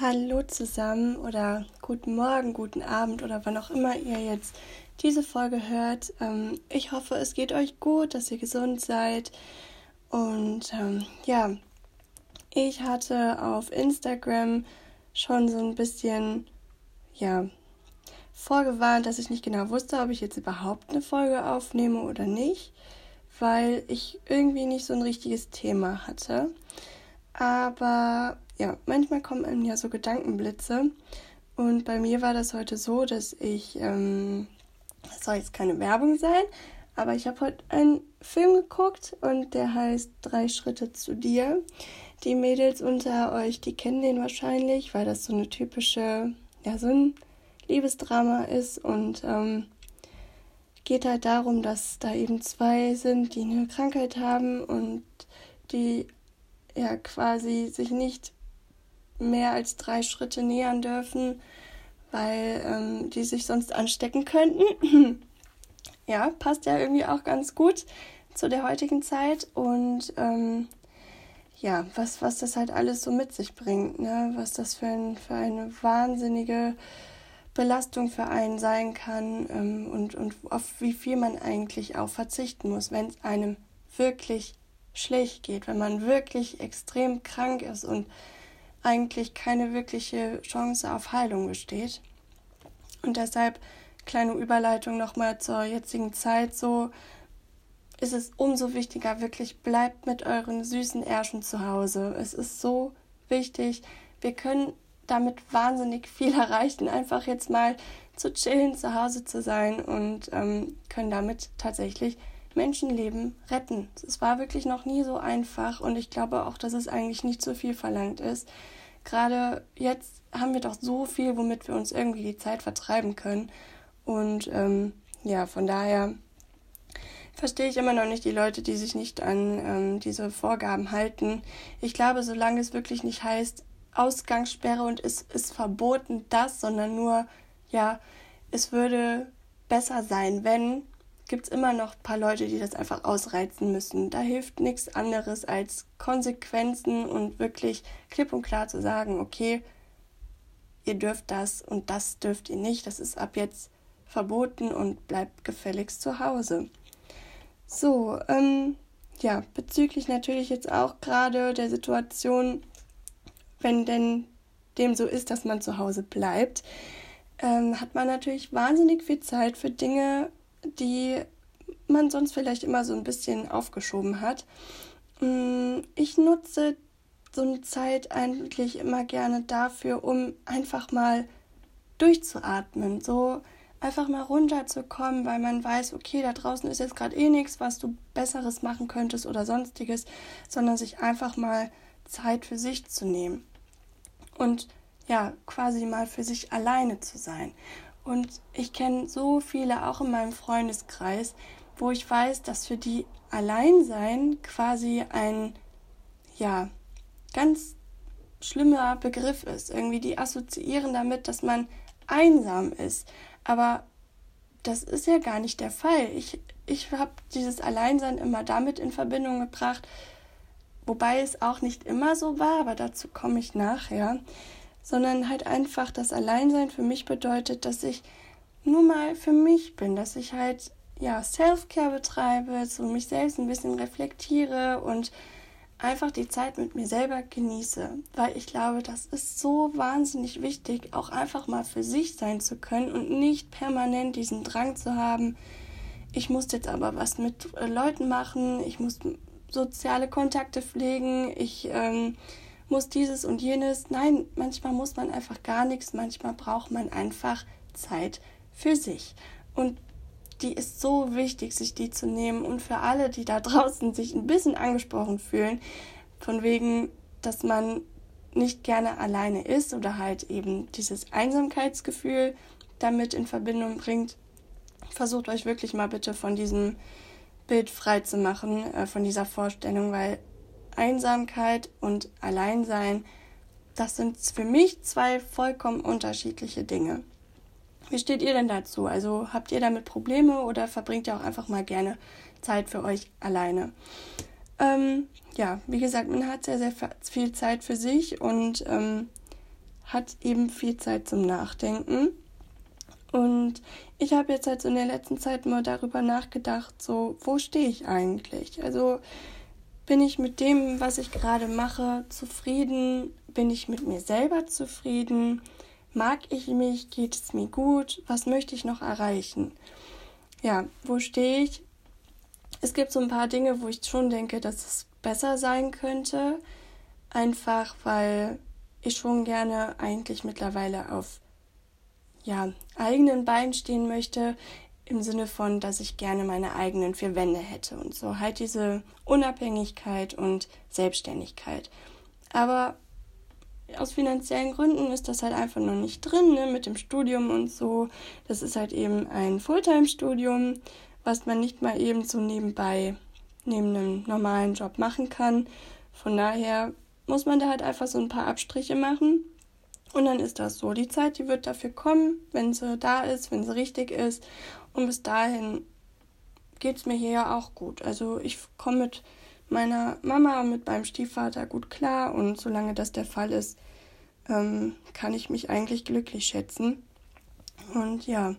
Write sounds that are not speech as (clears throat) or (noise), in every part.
Hallo zusammen oder guten Morgen, guten Abend oder wann auch immer ihr jetzt diese Folge hört. Ähm, ich hoffe, es geht euch gut, dass ihr gesund seid. Und ähm, ja, ich hatte auf Instagram schon so ein bisschen, ja, vorgewarnt, dass ich nicht genau wusste, ob ich jetzt überhaupt eine Folge aufnehme oder nicht, weil ich irgendwie nicht so ein richtiges Thema hatte. Aber ja, manchmal kommen einem ja so Gedankenblitze. Und bei mir war das heute so, dass ich, ähm, das soll jetzt keine Werbung sein, aber ich habe heute einen Film geguckt und der heißt Drei Schritte zu dir. Die Mädels unter euch, die kennen den wahrscheinlich, weil das so eine typische, ja, so ein Liebesdrama ist und ähm, geht halt darum, dass da eben zwei sind, die eine Krankheit haben und die ja quasi sich nicht mehr als drei Schritte nähern dürfen, weil ähm, die sich sonst anstecken könnten. (clears throat) ja, passt ja irgendwie auch ganz gut zu der heutigen Zeit und ähm, ja, was, was das halt alles so mit sich bringt, ne? was das für, ein, für eine wahnsinnige Belastung für einen sein kann ähm, und, und auf wie viel man eigentlich auch verzichten muss, wenn es einem wirklich schlecht geht, wenn man wirklich extrem krank ist und eigentlich keine wirkliche Chance auf Heilung besteht. Und deshalb, kleine Überleitung nochmal zur jetzigen Zeit, so ist es umso wichtiger, wirklich bleibt mit euren süßen Ärschen zu Hause. Es ist so wichtig. Wir können damit wahnsinnig viel (laughs) erreichen, einfach jetzt mal zu chillen, zu Hause zu sein und ähm, können damit tatsächlich Menschenleben retten. Es war wirklich noch nie so einfach und ich glaube auch, dass es eigentlich nicht so viel verlangt ist. Gerade jetzt haben wir doch so viel, womit wir uns irgendwie die Zeit vertreiben können. Und ähm, ja, von daher verstehe ich immer noch nicht die Leute, die sich nicht an ähm, diese Vorgaben halten. Ich glaube, solange es wirklich nicht heißt, Ausgangssperre und es ist verboten das, sondern nur, ja, es würde besser sein, wenn gibt es immer noch ein paar Leute, die das einfach ausreizen müssen. Da hilft nichts anderes als Konsequenzen und wirklich klipp und klar zu sagen, okay, ihr dürft das und das dürft ihr nicht. Das ist ab jetzt verboten und bleibt gefälligst zu Hause. So, ähm, ja, bezüglich natürlich jetzt auch gerade der Situation, wenn denn dem so ist, dass man zu Hause bleibt, ähm, hat man natürlich wahnsinnig viel Zeit für Dinge, die man sonst vielleicht immer so ein bisschen aufgeschoben hat. Mm, ich nutze so eine Zeit eigentlich immer gerne dafür, um einfach mal durchzuatmen, so einfach mal runterzukommen, weil man weiß, okay, da draußen ist jetzt gerade eh nichts, was du besseres machen könntest oder sonstiges, sondern sich einfach mal Zeit für sich zu nehmen und ja, quasi mal für sich alleine zu sein. Und ich kenne so viele, auch in meinem Freundeskreis, wo ich weiß, dass für die Alleinsein quasi ein, ja, ganz schlimmer Begriff ist. Irgendwie die assoziieren damit, dass man einsam ist. Aber das ist ja gar nicht der Fall. Ich, ich habe dieses Alleinsein immer damit in Verbindung gebracht, wobei es auch nicht immer so war, aber dazu komme ich nachher sondern halt einfach das Alleinsein für mich bedeutet, dass ich nur mal für mich bin, dass ich halt ja Self-Care betreibe, so mich selbst ein bisschen reflektiere und einfach die Zeit mit mir selber genieße, weil ich glaube, das ist so wahnsinnig wichtig, auch einfach mal für sich sein zu können und nicht permanent diesen Drang zu haben, ich muss jetzt aber was mit äh, Leuten machen, ich muss soziale Kontakte pflegen, ich ähm, muss dieses und jenes. Nein, manchmal muss man einfach gar nichts, manchmal braucht man einfach Zeit für sich. Und die ist so wichtig, sich die zu nehmen. Und für alle, die da draußen sich ein bisschen angesprochen fühlen, von wegen, dass man nicht gerne alleine ist oder halt eben dieses Einsamkeitsgefühl damit in Verbindung bringt, versucht euch wirklich mal bitte von diesem Bild frei zu machen, äh, von dieser Vorstellung, weil Einsamkeit und Alleinsein, das sind für mich zwei vollkommen unterschiedliche Dinge. Wie steht ihr denn dazu? Also habt ihr damit Probleme oder verbringt ihr auch einfach mal gerne Zeit für euch alleine? Ähm, ja, wie gesagt, man hat sehr, sehr viel Zeit für sich und ähm, hat eben viel Zeit zum Nachdenken. Und ich habe jetzt halt so in der letzten Zeit mal darüber nachgedacht, so, wo stehe ich eigentlich? Also bin ich mit dem, was ich gerade mache, zufrieden? Bin ich mit mir selber zufrieden? Mag ich mich? Geht es mir gut? Was möchte ich noch erreichen? Ja, wo stehe ich? Es gibt so ein paar Dinge, wo ich schon denke, dass es besser sein könnte. Einfach weil ich schon gerne eigentlich mittlerweile auf ja, eigenen Beinen stehen möchte, im Sinne von, dass ich gerne meine eigenen vier Wände hätte und so halt diese Unabhängigkeit und Selbstständigkeit. Aber aus finanziellen Gründen ist das halt einfach noch nicht drin, ne, mit dem Studium und so. Das ist halt eben ein Fulltime-Studium, was man nicht mal eben so nebenbei neben einem normalen Job machen kann. Von daher muss man da halt einfach so ein paar Abstriche machen. Und dann ist das so. Die Zeit, die wird dafür kommen, wenn sie da ist, wenn sie richtig ist. Und bis dahin geht es mir hier ja auch gut. Also ich komme mit meiner Mama und mit meinem Stiefvater gut klar. Und solange das der Fall ist, ähm, kann ich mich eigentlich glücklich schätzen. Und ja,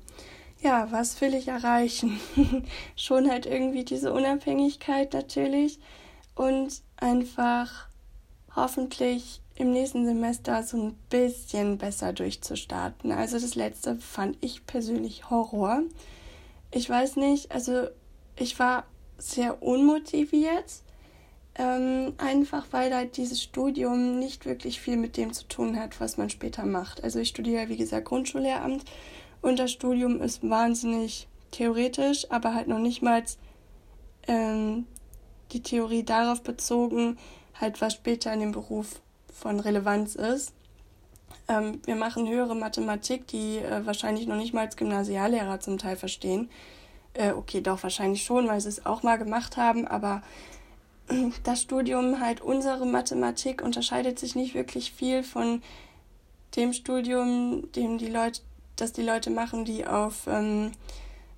ja, was will ich erreichen? (laughs) Schon halt irgendwie diese Unabhängigkeit natürlich und einfach hoffentlich im nächsten Semester so ein bisschen besser durchzustarten. Also das letzte fand ich persönlich Horror. Ich weiß nicht, also ich war sehr unmotiviert, ähm, einfach weil halt dieses Studium nicht wirklich viel mit dem zu tun hat, was man später macht. Also ich studiere, wie gesagt, Grundschullehramt und das Studium ist wahnsinnig theoretisch, aber halt noch nicht mal ähm, die Theorie darauf bezogen, halt was später in dem Beruf von Relevanz ist. Ähm, wir machen höhere Mathematik, die äh, wahrscheinlich noch nicht mal als Gymnasiallehrer zum Teil verstehen. Äh, okay, doch wahrscheinlich schon, weil sie es auch mal gemacht haben, aber äh, das Studium, halt unsere Mathematik, unterscheidet sich nicht wirklich viel von dem Studium, dem die Leute, das die Leute machen, die auf ähm,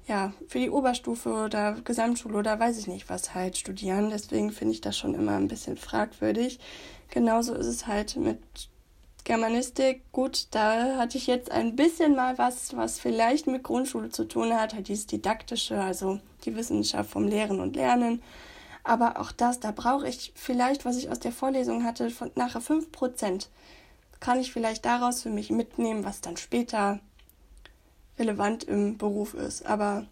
ja, für die Oberstufe oder Gesamtschule oder weiß ich nicht was halt studieren. Deswegen finde ich das schon immer ein bisschen fragwürdig. Genauso ist es halt mit Germanistik. Gut, da hatte ich jetzt ein bisschen mal was, was vielleicht mit Grundschule zu tun hat, halt dieses Didaktische, also die Wissenschaft vom Lehren und Lernen. Aber auch das, da brauche ich vielleicht, was ich aus der Vorlesung hatte, von nachher 5%. Kann ich vielleicht daraus für mich mitnehmen, was dann später relevant im Beruf ist. Aber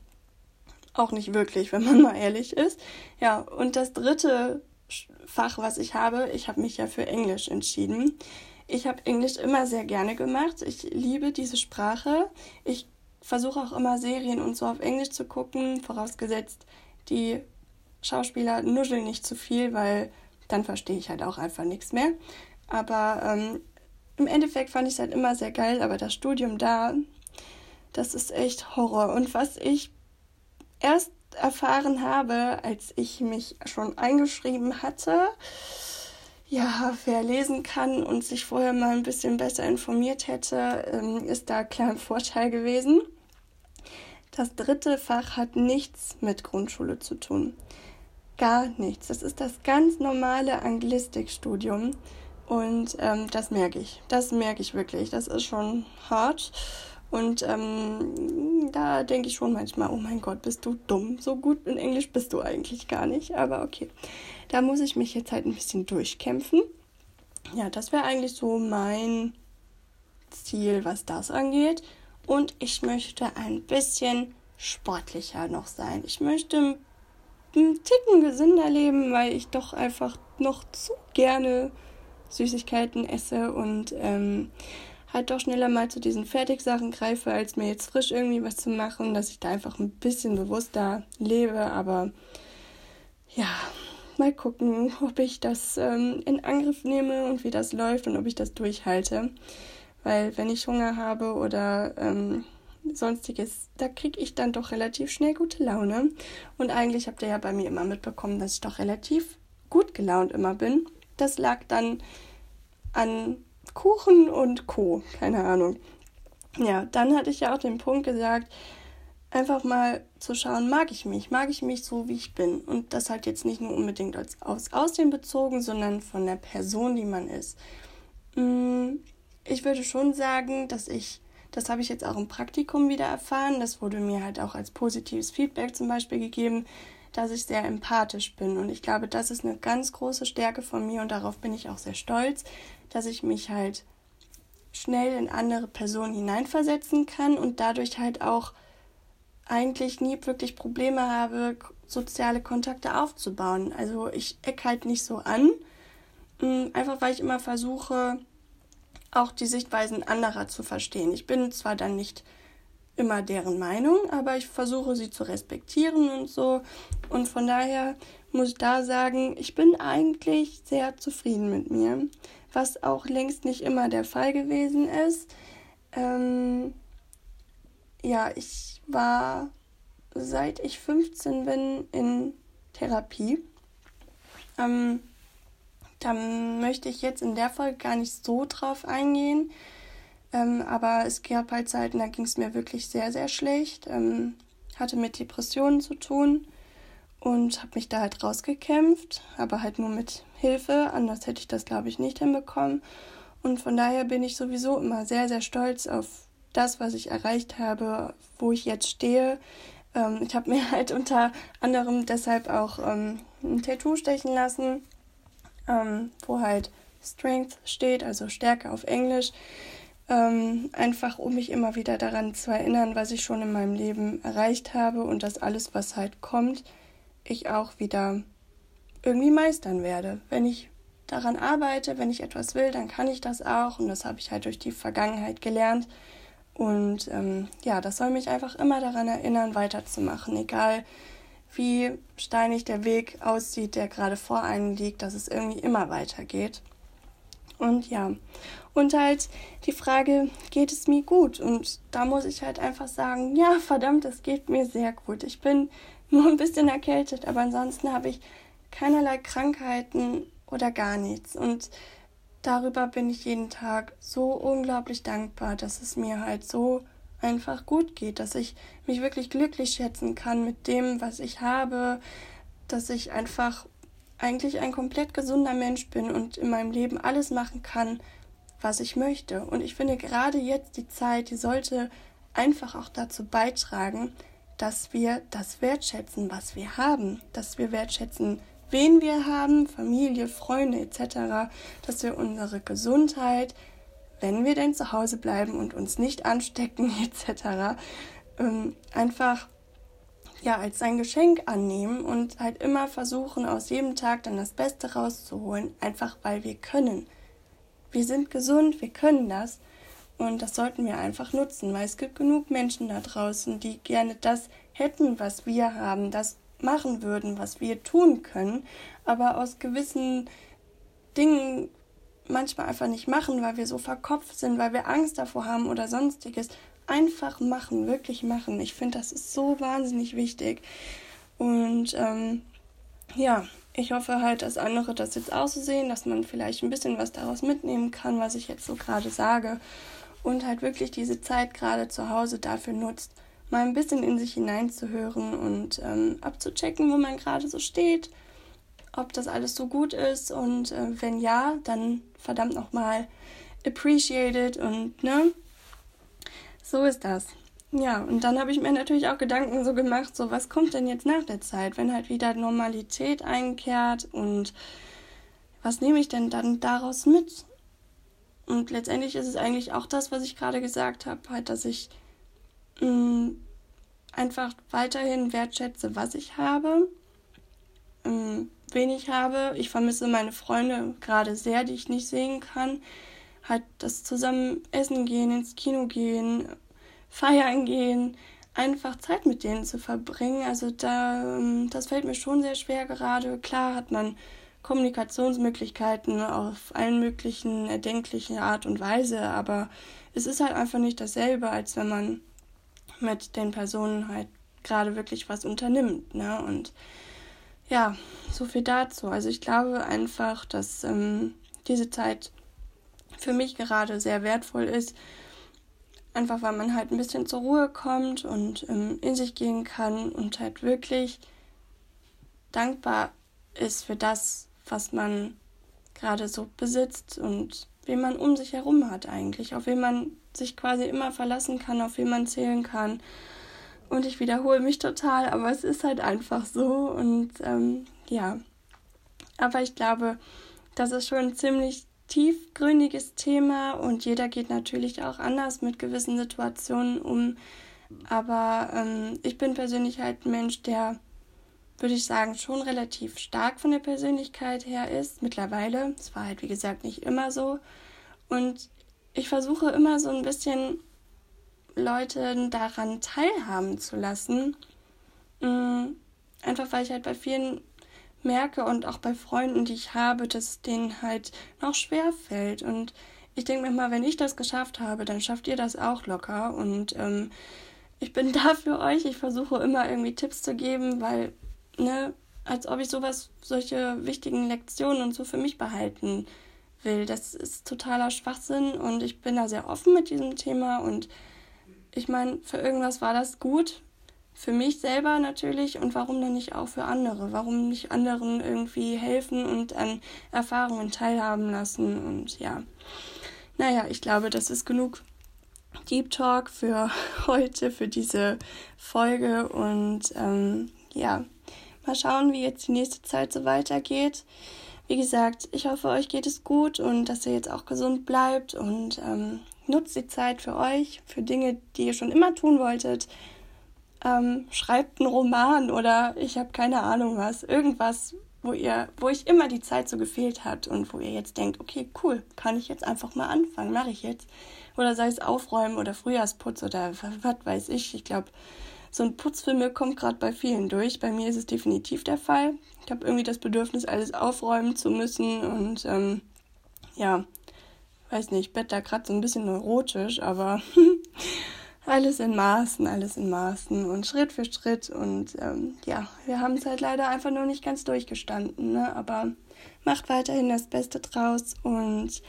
auch nicht wirklich, wenn man (laughs) mal ehrlich ist. Ja, und das dritte Fach, was ich habe, ich habe mich ja für Englisch entschieden. Ich habe Englisch immer sehr gerne gemacht. Ich liebe diese Sprache. Ich versuche auch immer Serien und so auf Englisch zu gucken, vorausgesetzt, die Schauspieler nuscheln nicht zu viel, weil dann verstehe ich halt auch einfach nichts mehr. Aber ähm, im Endeffekt fand ich es halt immer sehr geil, aber das Studium da, das ist echt Horror. Und was ich erst erfahren habe, als ich mich schon eingeschrieben hatte, ja, wer lesen kann und sich vorher mal ein bisschen besser informiert hätte, ähm, ist da klar ein Vorteil gewesen. Das dritte Fach hat nichts mit Grundschule zu tun. Gar nichts. Das ist das ganz normale Anglistikstudium. Und ähm, das merke ich. Das merke ich wirklich. Das ist schon hart. Und ähm, da denke ich schon manchmal, oh mein Gott, bist du dumm. So gut in Englisch bist du eigentlich gar nicht. Aber okay, da muss ich mich jetzt halt ein bisschen durchkämpfen. Ja, das wäre eigentlich so mein Ziel, was das angeht. Und ich möchte ein bisschen sportlicher noch sein. Ich möchte einen Ticken gesünder leben, weil ich doch einfach noch zu gerne Süßigkeiten esse und ähm, halt doch schneller mal zu diesen Fertigsachen greife, als mir jetzt frisch irgendwie was zu machen, dass ich da einfach ein bisschen bewusster lebe. Aber ja, mal gucken, ob ich das ähm, in Angriff nehme und wie das läuft und ob ich das durchhalte. Weil wenn ich Hunger habe oder ähm, sonstiges, da kriege ich dann doch relativ schnell gute Laune. Und eigentlich habt ihr ja bei mir immer mitbekommen, dass ich doch relativ gut gelaunt immer bin. Das lag dann an Kuchen und Co. Keine Ahnung. Ja, dann hatte ich ja auch den Punkt gesagt, einfach mal zu schauen, mag ich mich, mag ich mich so, wie ich bin. Und das halt jetzt nicht nur unbedingt als aus Aussehen bezogen, sondern von der Person, die man ist. Mm, ich würde schon sagen, dass ich, das habe ich jetzt auch im Praktikum wieder erfahren, das wurde mir halt auch als positives Feedback zum Beispiel gegeben, dass ich sehr empathisch bin. Und ich glaube, das ist eine ganz große Stärke von mir und darauf bin ich auch sehr stolz, dass ich mich halt schnell in andere Personen hineinversetzen kann und dadurch halt auch eigentlich nie wirklich Probleme habe, soziale Kontakte aufzubauen. Also ich eck halt nicht so an, mm, einfach weil ich immer versuche, auch die Sichtweisen anderer zu verstehen. Ich bin zwar dann nicht immer deren Meinung, aber ich versuche sie zu respektieren und so. Und von daher muss ich da sagen, ich bin eigentlich sehr zufrieden mit mir, was auch längst nicht immer der Fall gewesen ist. Ähm, ja, ich war seit ich 15 bin in Therapie. Ähm, da möchte ich jetzt in der Folge gar nicht so drauf eingehen. Ähm, aber es gab halt Zeiten, da ging es mir wirklich sehr, sehr schlecht. Ähm, hatte mit Depressionen zu tun und habe mich da halt rausgekämpft, aber halt nur mit Hilfe. Anders hätte ich das, glaube ich, nicht hinbekommen. Und von daher bin ich sowieso immer sehr, sehr stolz auf das, was ich erreicht habe, wo ich jetzt stehe. Ähm, ich habe (laughs) mir halt unter anderem deshalb auch ähm, ein Tattoo stechen lassen, ähm, wo halt Strength steht, also Stärke auf Englisch. Ähm, einfach um mich immer wieder daran zu erinnern, was ich schon in meinem Leben erreicht habe und dass alles, was halt kommt, ich auch wieder irgendwie meistern werde. Wenn ich daran arbeite, wenn ich etwas will, dann kann ich das auch und das habe ich halt durch die Vergangenheit gelernt. Und ähm, ja, das soll mich einfach immer daran erinnern, weiterzumachen, egal wie steinig der Weg aussieht, der gerade vor einem liegt, dass es irgendwie immer weitergeht. Und ja, und halt die Frage, geht es mir gut? Und da muss ich halt einfach sagen, ja, verdammt, es geht mir sehr gut. Ich bin (laughs) nur ein bisschen erkältet, aber ansonsten habe ich keinerlei Krankheiten oder gar nichts. Und darüber bin ich jeden Tag so unglaublich dankbar, dass es mir halt so einfach gut geht, dass ich mich wirklich glücklich schätzen kann mit dem, was ich habe, dass ich einfach eigentlich ein komplett gesunder Mensch bin und in meinem Leben alles machen kann, was ich möchte. Und ich finde gerade jetzt die Zeit, die sollte einfach auch dazu beitragen, dass wir das wertschätzen, was wir haben, dass wir wertschätzen, wen wir haben, Familie, Freunde etc., dass wir unsere Gesundheit, wenn wir denn zu Hause bleiben und uns nicht anstecken (laughs) etc., ähm, einfach ja als ein Geschenk annehmen und halt immer versuchen, aus jedem Tag dann das Beste rauszuholen, einfach weil wir können. Wir sind gesund, wir können das und das sollten wir einfach nutzen, weil es gibt genug Menschen da draußen, die gerne das hätten, was wir haben, das machen würden, was wir tun können, aber aus gewissen Dingen manchmal einfach nicht machen, weil wir so verkopft sind, weil wir Angst davor haben oder sonstiges. Einfach machen, wirklich machen. Ich finde, das ist so wahnsinnig wichtig. Und ähm, ja, ich hoffe halt, dass andere das jetzt auch so sehen, dass man vielleicht ein bisschen was daraus mitnehmen kann, was ich jetzt so gerade sage. Und halt wirklich diese Zeit gerade zu Hause dafür nutzt, mal ein bisschen in sich hineinzuhören und ähm, abzuchecken, wo man gerade so steht, ob das alles so gut ist und äh, wenn ja, dann verdammt nochmal appreciated und ne, so ist das. Ja, und dann habe ich mir natürlich auch Gedanken so gemacht, so was kommt denn jetzt nach der Zeit, wenn halt wieder Normalität einkehrt und was nehme ich denn dann daraus mit? Und letztendlich ist es eigentlich auch das, was ich gerade gesagt habe, halt, dass ich mh, mm, einfach weiterhin wertschätze, was ich habe, mh, mm, wen ich habe. Ich vermisse meine Freunde gerade sehr, die ich nicht sehen kann. Halt das zusammen essen gehen, ins Kino gehen, feiern gehen, einfach Zeit mit denen zu verbringen. Also da, ähm, das fällt mir schon sehr schwer gerade. Klar hat man Kommunikationsmöglichkeiten auf allen möglichen erdenklichen Art und Weise, aber es ist halt einfach nicht dasselbe, als wenn man mit den Personen halt gerade wirklich was unternimmt. Ne? Und ja, so viel dazu. Also ich glaube einfach, dass ähm, diese Zeit für mich gerade sehr wertvoll ist. Einfach weil man halt ein bisschen zur Ruhe kommt und ähm, in sich gehen kann und halt wirklich dankbar ist für das, was man gerade so besitzt und wen man um sich herum hat eigentlich, auf wen man sich quasi immer verlassen kann, auf wen man zählen kann. Und ich wiederhole mich total, aber es ist halt einfach so. Und ähm, ja, aber ich glaube, das ist schon ein ziemlich tiefgründiges Thema und jeder geht natürlich auch anders mit gewissen Situationen um. Aber ähm, ich bin persönlich halt ein Mensch, der, würde ich sagen, schon relativ stark von der Persönlichkeit her ist. Mittlerweile. Es war halt, wie gesagt, nicht immer so. Und ich versuche immer so ein bisschen Leute daran teilhaben zu lassen. Mm, einfach weil ich halt bei vielen merke und auch bei Freunden, die ich habe, dass denen halt noch schwer fällt. Und ich denke mir mal, wenn ich das geschafft habe, dann schafft ihr das auch locker. Und ähm, ich bin (laughs) da für euch. Ich versuche immer irgendwie Tipps zu geben, weil, ne, als ob ich sowas, solche wichtigen Lektionen und so für mich behalten will. Das ist totaler Schwachsinn und ich bin da sehr offen mit diesem Thema und ich meine, für irgendwas war das gut. Für mich selber natürlich und warum dann nicht auch für andere? Warum nicht anderen irgendwie helfen und an Erfahrungen teilhaben lassen? Und ja, naja, ich glaube, das ist genug Deep Talk für (laughs) heute, für diese Folge. Und ähm, ja, mal schauen, wie jetzt die nächste Zeit so weitergeht. Wie gesagt, ich hoffe, euch geht es gut und dass ihr jetzt auch gesund bleibt und ähm, nutzt die Zeit für euch, für Dinge, die ihr schon immer tun wolltet. Ähm, schreibt einen Roman oder ich habe keine Ahnung was. Irgendwas, wo ihr, wo euch immer die Zeit so gefehlt hat und wo ihr jetzt denkt, okay, cool, kann ich jetzt einfach mal anfangen, mache ich jetzt. Oder sei es Aufräumen oder Frühjahrsputz oder was weiß ich. Ich glaube, so ein Putz für mir kommt gerade bei vielen durch. Bei mir ist es definitiv der Fall. Ich habe irgendwie das Bedürfnis, alles aufräumen zu müssen und ähm, ja, weiß nicht, ich bin da gerade so ein bisschen neurotisch, aber (laughs) alles in Maßen, alles in Maßen und Schritt für Schritt. Und ähm, ja, wir haben es halt leider einfach noch nicht ganz durchgestanden. Ne? Aber macht weiterhin das Beste draus und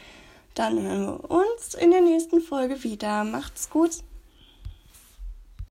dann hören wir uns in der nächsten Folge wieder. Macht's gut.